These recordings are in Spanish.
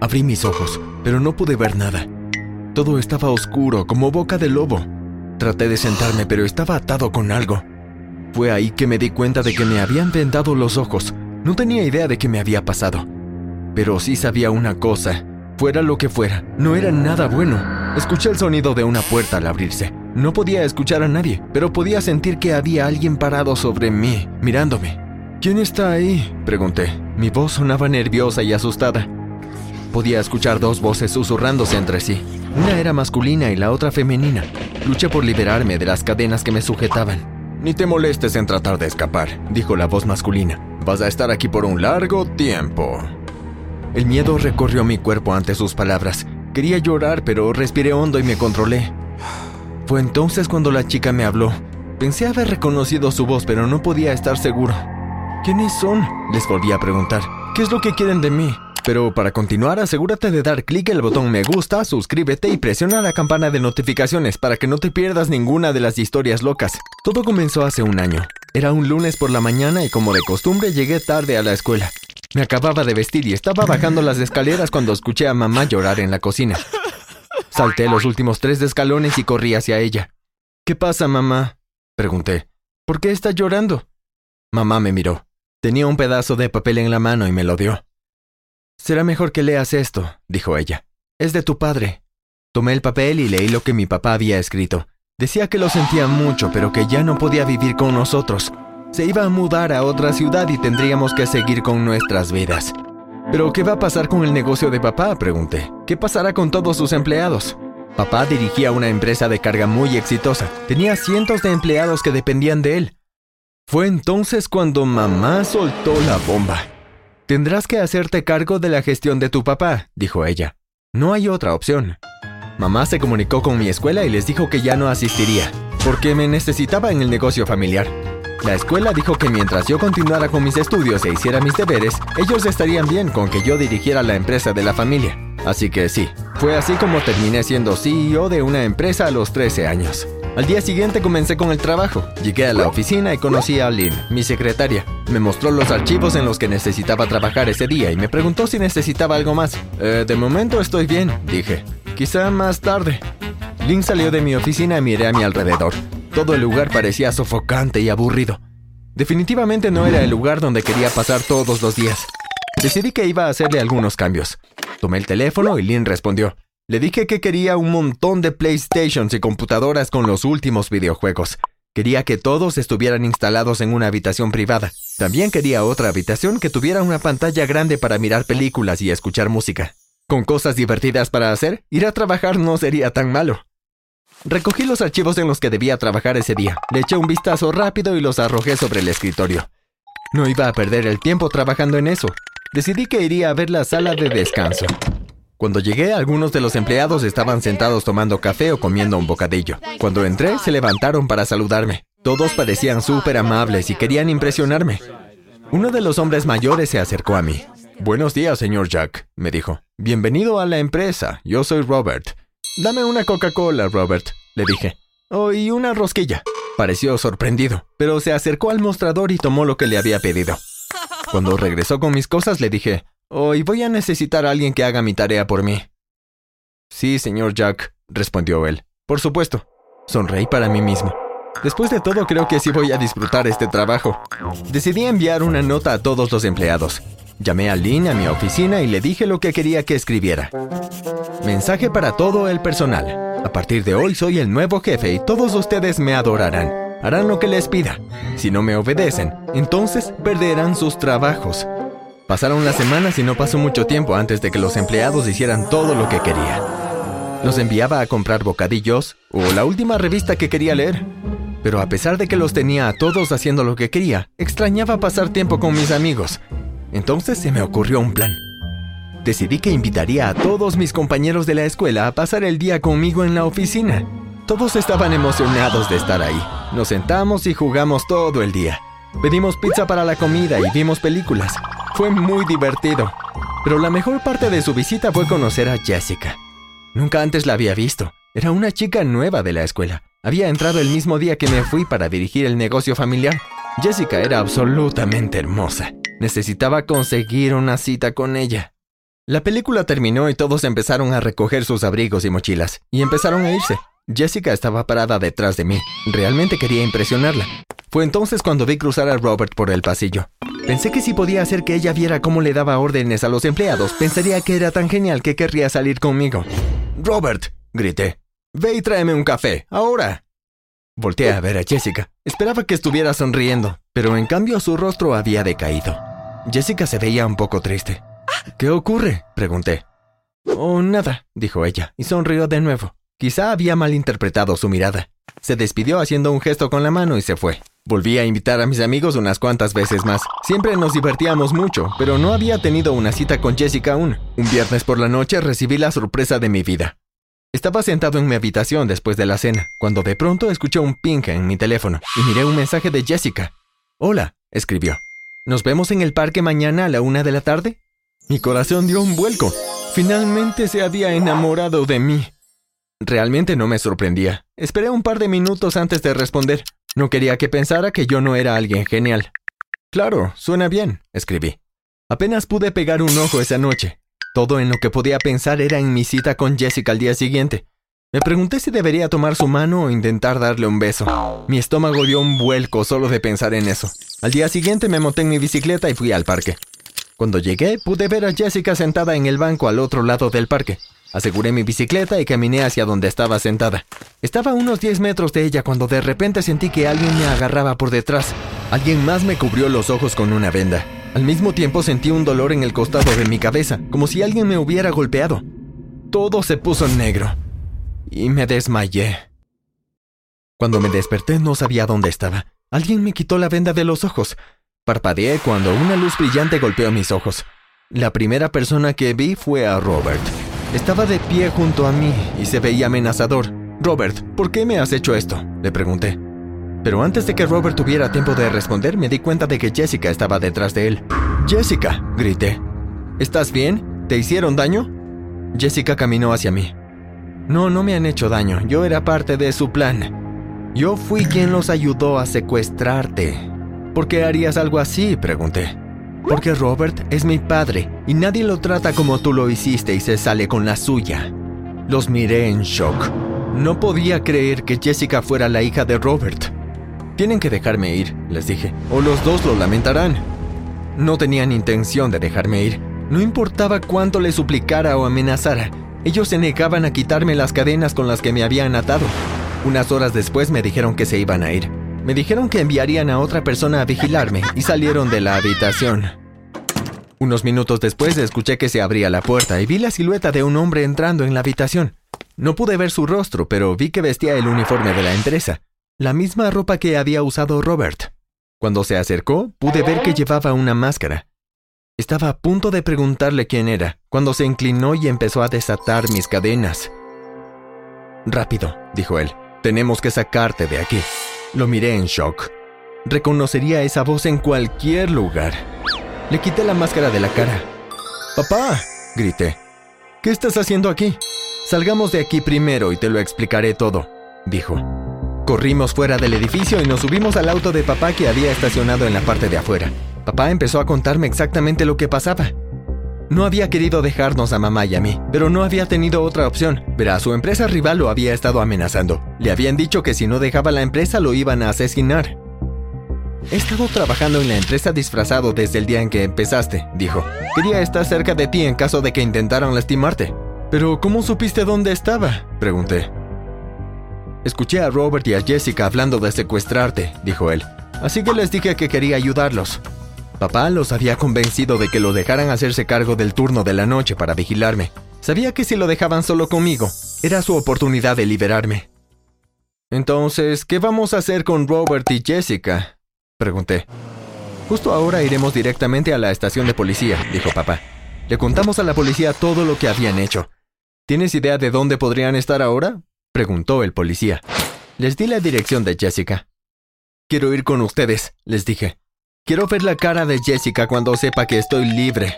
Abrí mis ojos, pero no pude ver nada. Todo estaba oscuro, como boca de lobo. Traté de sentarme, pero estaba atado con algo. Fue ahí que me di cuenta de que me habían vendado los ojos. No tenía idea de qué me había pasado. Pero sí sabía una cosa. Fuera lo que fuera, no era nada bueno. Escuché el sonido de una puerta al abrirse. No podía escuchar a nadie, pero podía sentir que había alguien parado sobre mí, mirándome. ¿Quién está ahí? pregunté. Mi voz sonaba nerviosa y asustada. Podía escuchar dos voces susurrándose entre sí. Una era masculina y la otra femenina. Luché por liberarme de las cadenas que me sujetaban. Ni te molestes en tratar de escapar, dijo la voz masculina. Vas a estar aquí por un largo tiempo. El miedo recorrió mi cuerpo ante sus palabras. Quería llorar, pero respiré hondo y me controlé. Fue entonces cuando la chica me habló. Pensé haber reconocido su voz, pero no podía estar seguro. ¿Quiénes son? Les volví a preguntar. ¿Qué es lo que quieren de mí? Pero para continuar, asegúrate de dar clic el botón me gusta, suscríbete y presiona la campana de notificaciones para que no te pierdas ninguna de las historias locas. Todo comenzó hace un año. Era un lunes por la mañana y como de costumbre llegué tarde a la escuela. Me acababa de vestir y estaba bajando las escaleras cuando escuché a mamá llorar en la cocina. Salté los últimos tres escalones y corrí hacia ella. ¿Qué pasa, mamá? Pregunté. ¿Por qué está llorando? Mamá me miró. Tenía un pedazo de papel en la mano y me lo dio. Será mejor que leas esto, dijo ella. Es de tu padre. Tomé el papel y leí lo que mi papá había escrito. Decía que lo sentía mucho, pero que ya no podía vivir con nosotros. Se iba a mudar a otra ciudad y tendríamos que seguir con nuestras vidas. ¿Pero qué va a pasar con el negocio de papá? pregunté. ¿Qué pasará con todos sus empleados? Papá dirigía una empresa de carga muy exitosa. Tenía cientos de empleados que dependían de él. Fue entonces cuando mamá soltó la bomba. Tendrás que hacerte cargo de la gestión de tu papá, dijo ella. No hay otra opción. Mamá se comunicó con mi escuela y les dijo que ya no asistiría, porque me necesitaba en el negocio familiar. La escuela dijo que mientras yo continuara con mis estudios e hiciera mis deberes, ellos estarían bien con que yo dirigiera la empresa de la familia. Así que sí, fue así como terminé siendo CEO de una empresa a los 13 años. Al día siguiente comencé con el trabajo. Llegué a la oficina y conocí a Lynn, mi secretaria. Me mostró los archivos en los que necesitaba trabajar ese día y me preguntó si necesitaba algo más. Eh, de momento estoy bien, dije. Quizá más tarde. Lynn salió de mi oficina y miré a mi alrededor. Todo el lugar parecía sofocante y aburrido. Definitivamente no era el lugar donde quería pasar todos los días. Decidí que iba a hacerle algunos cambios. Tomé el teléfono y Lynn respondió. Le dije que quería un montón de PlayStations y computadoras con los últimos videojuegos. Quería que todos estuvieran instalados en una habitación privada. También quería otra habitación que tuviera una pantalla grande para mirar películas y escuchar música. Con cosas divertidas para hacer, ir a trabajar no sería tan malo. Recogí los archivos en los que debía trabajar ese día, le eché un vistazo rápido y los arrojé sobre el escritorio. No iba a perder el tiempo trabajando en eso. Decidí que iría a ver la sala de descanso. Cuando llegué, algunos de los empleados estaban sentados tomando café o comiendo un bocadillo. Cuando entré, se levantaron para saludarme. Todos parecían súper amables y querían impresionarme. Uno de los hombres mayores se acercó a mí. Buenos días, señor Jack, me dijo. Bienvenido a la empresa. Yo soy Robert. Dame una Coca-Cola, Robert, le dije. Oh, y una rosquilla. Pareció sorprendido, pero se acercó al mostrador y tomó lo que le había pedido. Cuando regresó con mis cosas, le dije, Hoy voy a necesitar a alguien que haga mi tarea por mí. Sí, señor Jack, respondió él. Por supuesto. Sonreí para mí mismo. Después de todo, creo que sí voy a disfrutar este trabajo. Decidí enviar una nota a todos los empleados. Llamé a Lynn a mi oficina y le dije lo que quería que escribiera. Mensaje para todo el personal. A partir de hoy soy el nuevo jefe y todos ustedes me adorarán. Harán lo que les pida. Si no me obedecen, entonces perderán sus trabajos. Pasaron las semanas y no pasó mucho tiempo antes de que los empleados hicieran todo lo que quería. Los enviaba a comprar bocadillos o la última revista que quería leer. Pero a pesar de que los tenía a todos haciendo lo que quería, extrañaba pasar tiempo con mis amigos. Entonces se me ocurrió un plan. Decidí que invitaría a todos mis compañeros de la escuela a pasar el día conmigo en la oficina. Todos estaban emocionados de estar ahí. Nos sentamos y jugamos todo el día. Pedimos pizza para la comida y vimos películas. Fue muy divertido. Pero la mejor parte de su visita fue conocer a Jessica. Nunca antes la había visto. Era una chica nueva de la escuela. Había entrado el mismo día que me fui para dirigir el negocio familiar. Jessica era absolutamente hermosa. Necesitaba conseguir una cita con ella. La película terminó y todos empezaron a recoger sus abrigos y mochilas, y empezaron a irse. Jessica estaba parada detrás de mí. Realmente quería impresionarla. Fue entonces cuando vi cruzar a Robert por el pasillo. Pensé que si podía hacer que ella viera cómo le daba órdenes a los empleados, pensaría que era tan genial que querría salir conmigo. Robert, grité. Ve y tráeme un café, ahora. Volteé a ver a Jessica. Esperaba que estuviera sonriendo, pero en cambio su rostro había decaído. Jessica se veía un poco triste. ¿Qué ocurre? pregunté. Oh, nada, dijo ella, y sonrió de nuevo. Quizá había malinterpretado su mirada. Se despidió haciendo un gesto con la mano y se fue. Volví a invitar a mis amigos unas cuantas veces más. Siempre nos divertíamos mucho, pero no había tenido una cita con Jessica aún. Un viernes por la noche recibí la sorpresa de mi vida. Estaba sentado en mi habitación después de la cena, cuando de pronto escuché un ping en mi teléfono y miré un mensaje de Jessica. Hola, escribió. ¿Nos vemos en el parque mañana a la una de la tarde? Mi corazón dio un vuelco. Finalmente se había enamorado de mí. Realmente no me sorprendía. Esperé un par de minutos antes de responder. No quería que pensara que yo no era alguien genial. Claro, suena bien, escribí. Apenas pude pegar un ojo esa noche. Todo en lo que podía pensar era en mi cita con Jessica al día siguiente. Me pregunté si debería tomar su mano o intentar darle un beso. Mi estómago dio un vuelco solo de pensar en eso. Al día siguiente me monté en mi bicicleta y fui al parque. Cuando llegué, pude ver a Jessica sentada en el banco al otro lado del parque. Aseguré mi bicicleta y caminé hacia donde estaba sentada. Estaba a unos 10 metros de ella cuando de repente sentí que alguien me agarraba por detrás. Alguien más me cubrió los ojos con una venda. Al mismo tiempo sentí un dolor en el costado de mi cabeza, como si alguien me hubiera golpeado. Todo se puso negro. Y me desmayé. Cuando me desperté no sabía dónde estaba. Alguien me quitó la venda de los ojos. Parpadeé cuando una luz brillante golpeó mis ojos. La primera persona que vi fue a Robert. Estaba de pie junto a mí y se veía amenazador. Robert, ¿por qué me has hecho esto? Le pregunté. Pero antes de que Robert tuviera tiempo de responder, me di cuenta de que Jessica estaba detrás de él. Jessica, grité. ¿Estás bien? ¿Te hicieron daño? Jessica caminó hacia mí. No, no me han hecho daño. Yo era parte de su plan. Yo fui quien los ayudó a secuestrarte. ¿Por qué harías algo así? pregunté. Porque Robert es mi padre y nadie lo trata como tú lo hiciste y se sale con la suya. Los miré en shock. No podía creer que Jessica fuera la hija de Robert. Tienen que dejarme ir, les dije, o los dos lo lamentarán. No tenían intención de dejarme ir. No importaba cuánto le suplicara o amenazara, ellos se negaban a quitarme las cadenas con las que me habían atado. Unas horas después me dijeron que se iban a ir. Me dijeron que enviarían a otra persona a vigilarme y salieron de la habitación. Unos minutos después escuché que se abría la puerta y vi la silueta de un hombre entrando en la habitación. No pude ver su rostro, pero vi que vestía el uniforme de la empresa, la misma ropa que había usado Robert. Cuando se acercó, pude ver que llevaba una máscara. Estaba a punto de preguntarle quién era, cuando se inclinó y empezó a desatar mis cadenas. Rápido, dijo él, tenemos que sacarte de aquí. Lo miré en shock. Reconocería esa voz en cualquier lugar. Le quité la máscara de la cara. ¡Papá! grité. ¿Qué estás haciendo aquí? Salgamos de aquí primero y te lo explicaré todo, dijo. Corrimos fuera del edificio y nos subimos al auto de papá que había estacionado en la parte de afuera. Papá empezó a contarme exactamente lo que pasaba. No había querido dejarnos a mamá y a mí, pero no había tenido otra opción. Verá, su empresa rival lo había estado amenazando. Le habían dicho que si no dejaba la empresa lo iban a asesinar. He estado trabajando en la empresa disfrazado desde el día en que empezaste, dijo. Quería estar cerca de ti en caso de que intentaran lastimarte. Pero ¿cómo supiste dónde estaba? pregunté. Escuché a Robert y a Jessica hablando de secuestrarte, dijo él. Así que les dije que quería ayudarlos. Papá los había convencido de que lo dejaran hacerse cargo del turno de la noche para vigilarme. Sabía que si lo dejaban solo conmigo, era su oportunidad de liberarme. Entonces, ¿qué vamos a hacer con Robert y Jessica? Pregunté. Justo ahora iremos directamente a la estación de policía, dijo papá. Le contamos a la policía todo lo que habían hecho. ¿Tienes idea de dónde podrían estar ahora? preguntó el policía. Les di la dirección de Jessica. Quiero ir con ustedes, les dije. Quiero ver la cara de Jessica cuando sepa que estoy libre.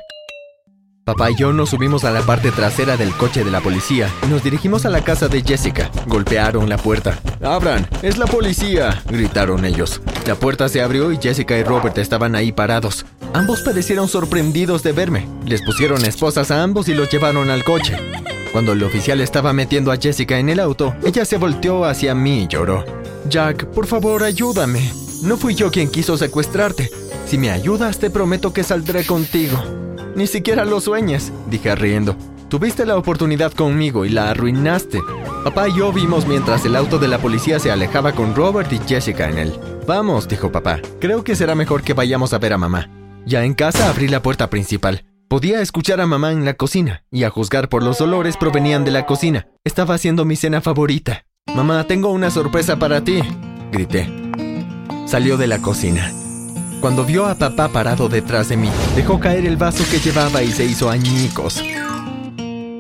Papá y yo nos subimos a la parte trasera del coche de la policía y nos dirigimos a la casa de Jessica. Golpearon la puerta. ¡Abran! ¡Es la policía! gritaron ellos. La puerta se abrió y Jessica y Robert estaban ahí parados. Ambos parecieron sorprendidos de verme. Les pusieron esposas a ambos y los llevaron al coche. Cuando el oficial estaba metiendo a Jessica en el auto, ella se volteó hacia mí y lloró. Jack, por favor, ayúdame. No fui yo quien quiso secuestrarte. Si me ayudas, te prometo que saldré contigo. Ni siquiera lo sueñes, dije riendo. Tuviste la oportunidad conmigo y la arruinaste. Papá y yo vimos mientras el auto de la policía se alejaba con Robert y Jessica en él. Vamos, dijo papá. Creo que será mejor que vayamos a ver a mamá. Ya en casa abrí la puerta principal. Podía escuchar a mamá en la cocina, y a juzgar por los olores provenían de la cocina. Estaba haciendo mi cena favorita. Mamá, tengo una sorpresa para ti, grité. Salió de la cocina. Cuando vio a papá parado detrás de mí, dejó caer el vaso que llevaba y se hizo añicos.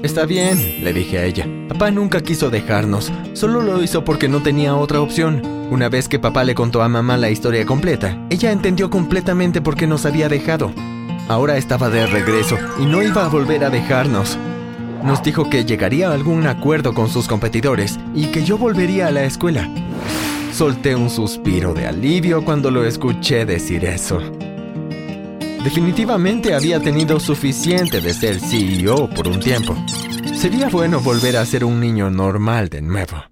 Está bien, le dije a ella. Papá nunca quiso dejarnos, solo lo hizo porque no tenía otra opción. Una vez que papá le contó a mamá la historia completa, ella entendió completamente por qué nos había dejado. Ahora estaba de regreso y no iba a volver a dejarnos. Nos dijo que llegaría a algún acuerdo con sus competidores y que yo volvería a la escuela. Solté un suspiro de alivio cuando lo escuché decir eso. Definitivamente había tenido suficiente de ser CEO por un tiempo. Sería bueno volver a ser un niño normal de nuevo.